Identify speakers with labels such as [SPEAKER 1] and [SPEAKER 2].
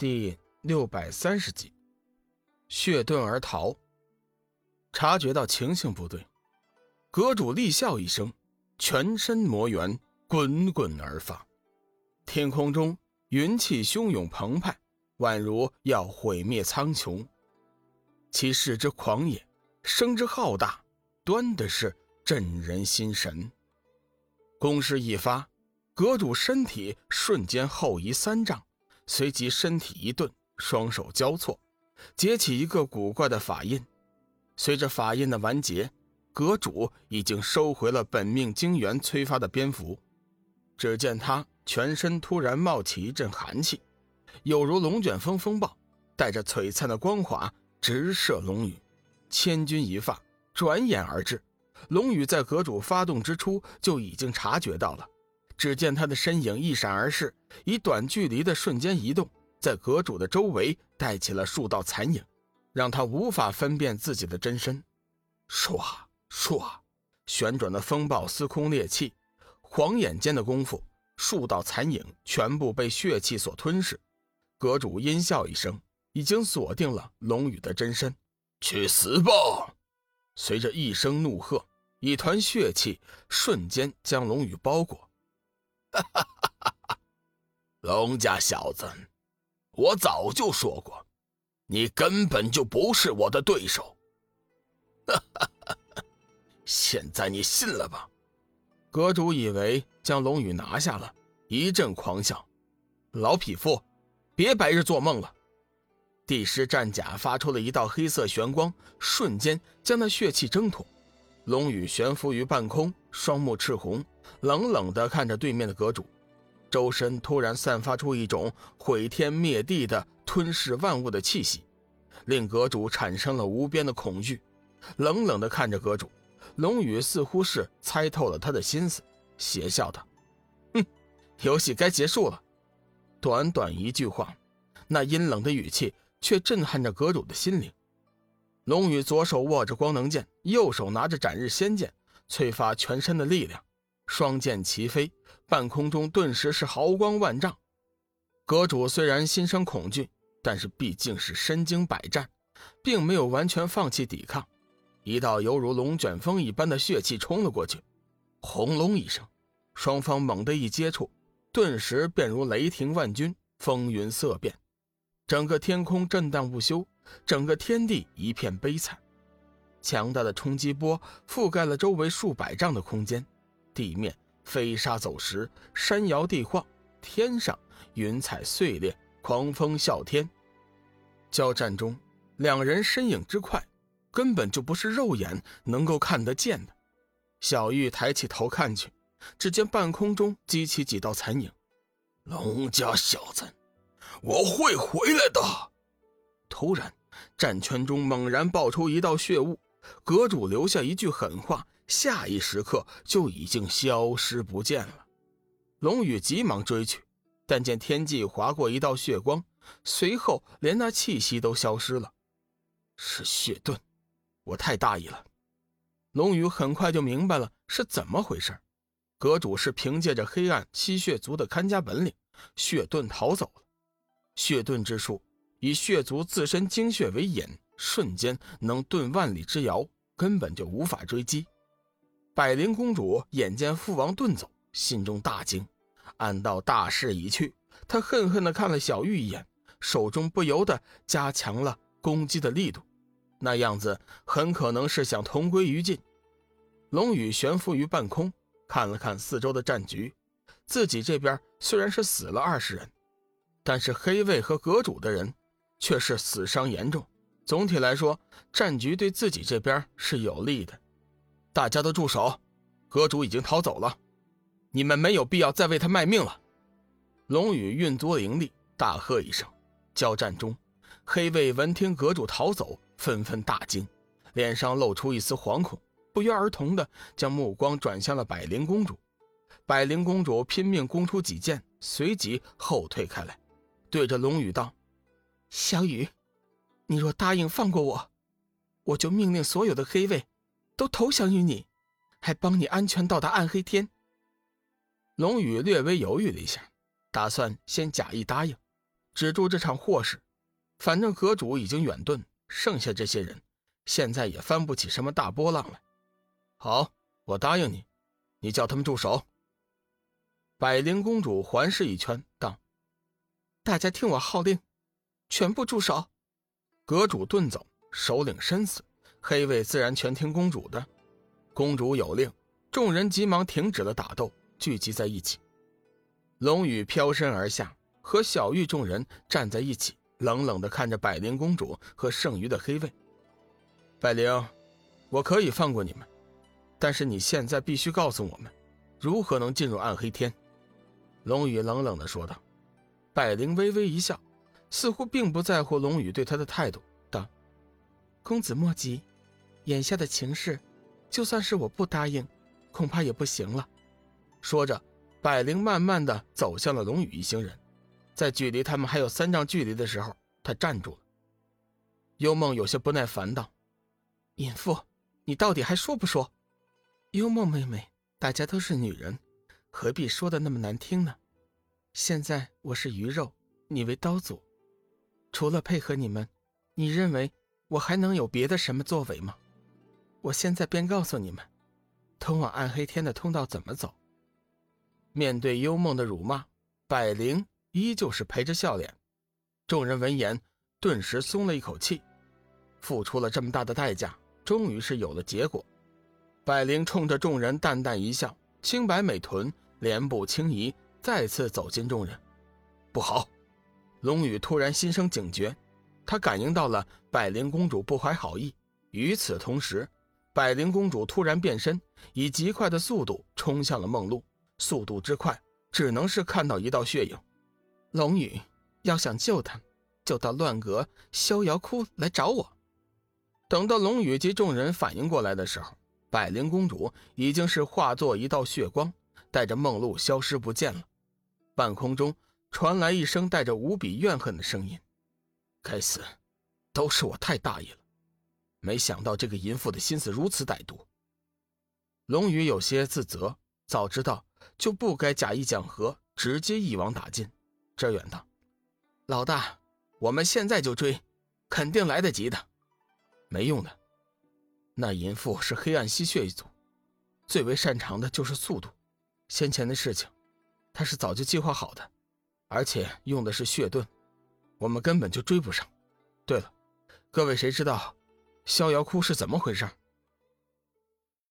[SPEAKER 1] 第六百三十集，血遁而逃。察觉到情形不对，阁主厉笑一声，全身魔元滚滚而发，天空中云气汹涌澎湃，宛如要毁灭苍穹。其势之狂野，声之浩大，端的是震人心神。攻势一发，阁主身体瞬间后移三丈。随即身体一顿，双手交错，结起一个古怪的法印。随着法印的完结，阁主已经收回了本命精元催发的蝙蝠。只见他全身突然冒起一阵寒气，有如龙卷风风暴，带着璀璨的光华直射龙宇。千钧一发，转眼而至。龙宇在阁主发动之初就已经察觉到了。只见他的身影一闪而逝，以短距离的瞬间移动，在阁主的周围带起了数道残影，让他无法分辨自己的真身。唰唰，旋转的风暴司空裂气，晃眼间的功夫，数道残影全部被血气所吞噬。阁主阴笑一声，已经锁定了龙宇的真身。去死吧！随着一声怒喝，一团血气瞬间将龙宇包裹。哈哈哈哈哈！龙家小子，我早就说过，你根本就不是我的对手。哈哈哈哈现在你信了吧？阁主以为将龙宇拿下了，一阵狂笑：“老匹夫，别白日做梦了！”帝师战甲发出了一道黑色玄光，瞬间将那血气挣脱。龙宇悬浮于半空，双目赤红。冷冷地看着对面的阁主，周身突然散发出一种毁天灭地的吞噬万物的气息，令阁主产生了无边的恐惧。冷冷地看着阁主，龙宇似乎是猜透了他的心思，邪笑道：“哼，游戏该结束了。”短短一句话，那阴冷的语气却震撼着阁主的心灵。龙宇左手握着光能剑，右手拿着斩日仙剑，催发全身的力量。双剑齐飞，半空中顿时是豪光万丈。阁主虽然心生恐惧，但是毕竟是身经百战，并没有完全放弃抵抗。一道犹如龙卷风一般的血气冲了过去，轰隆一声，双方猛地一接触，顿时便如雷霆万钧，风云色变，整个天空震荡不休，整个天地一片悲惨。强大的冲击波覆盖了周围数百丈的空间。地面飞沙走石，山摇地晃；天上云彩碎裂，狂风啸天。交战中，两人身影之快，根本就不是肉眼能够看得见的。小玉抬起头看去，只见半空中激起几道残影。龙家小子，我会回来的！突然，战圈中猛然爆出一道血雾，阁主留下一句狠话。下一时刻就已经消失不见了。龙宇急忙追去，但见天际划过一道血光，随后连那气息都消失了。是血遁，我太大意了。龙宇很快就明白了是怎么回事。阁主是凭借着黑暗吸血族的看家本领，血遁逃走了。血遁之术以血族自身精血为引，瞬间能遁万里之遥，根本就无法追击。百灵公主眼见父王遁走，心中大惊，暗道大势已去。她恨恨地看了小玉一眼，手中不由得加强了攻击的力度，那样子很可能是想同归于尽。龙宇悬浮于半空，看了看四周的战局，自己这边虽然是死了二十人，但是黑卫和阁主的人却是死伤严重。总体来说，战局对自己这边是有利的。大家都住手！阁主已经逃走了，你们没有必要再为他卖命了。龙宇运足灵力，大喝一声。交战中，黑卫闻听阁主逃走，纷纷大惊，脸上露出一丝惶恐，不约而同的将目光转向了百灵公主。百灵公主拼命攻出几剑，随即后退开来，对着龙宇道：“小雨，你若答应放过我，我就命令所有的黑卫。”都投降于你，还帮你安全到达暗黑天。龙宇略微犹豫了一下，打算先假意答应，止住这场祸事。反正阁主已经远遁，剩下这些人现在也翻不起什么大波浪来。好，我答应你，你叫他们住手。百灵公主环视一圈，道：“
[SPEAKER 2] 大家听我号令，全部住手。”
[SPEAKER 1] 阁主遁走，首领身死，黑卫自然全听公主的。公主有令，众人急忙停止了打斗，聚集在一起。龙宇飘身而下，和小玉众人站在一起，冷冷地看着百灵公主和剩余的黑卫。百灵，我可以放过你们，但是你现在必须告诉我们，如何能进入暗黑天。龙宇冷冷地说道。百灵微微一笑。似乎并不在乎龙宇对他的态度，道：“
[SPEAKER 2] 公子莫急，眼下的情势，就算是我不答应，恐怕也不行了。”
[SPEAKER 1] 说着，百灵慢慢的走向了龙宇一行人，在距离他们还有三丈距离的时候，他站住了。幽梦有些不耐烦道：“
[SPEAKER 2] 隐父，你到底还说不说？”幽梦妹妹，大家都是女人，何必说的那么难听呢？现在我是鱼肉，你为刀俎。除了配合你们，你认为我还能有别的什么作为吗？我现在便告诉你们，通往暗黑天的通道怎么走。
[SPEAKER 1] 面对幽梦的辱骂，百灵依旧是陪着笑脸。众人闻言，顿时松了一口气。付出了这么大的代价，终于是有了结果。百灵冲着众人淡淡一笑，清白美臀，莲步轻移，再次走进众人。不好！龙宇突然心生警觉，他感应到了百灵公主不怀好意。与此同时，百灵公主突然变身，以极快的速度冲向了梦露。速度之快，只能是看到一道血影。
[SPEAKER 2] 龙宇要想救他，就到乱阁逍遥窟来找我。
[SPEAKER 1] 等到龙宇及众人反应过来的时候，百灵公主已经是化作一道血光，带着梦露消失不见了。半空中。传来一声带着无比怨恨的声音：“该死，都是我太大意了，没想到这个淫妇的心思如此歹毒。”龙宇有些自责，早知道就不该假意讲和，直接一网打尽。这远道：“
[SPEAKER 2] 老大，我们现在就追，肯定来得及的。”
[SPEAKER 1] 没用的，那淫妇是黑暗吸血一族，最为擅长的就是速度。先前的事情，他是早就计划好的。而且用的是血盾，我们根本就追不上。对了，各位谁知道逍遥窟是怎么回事？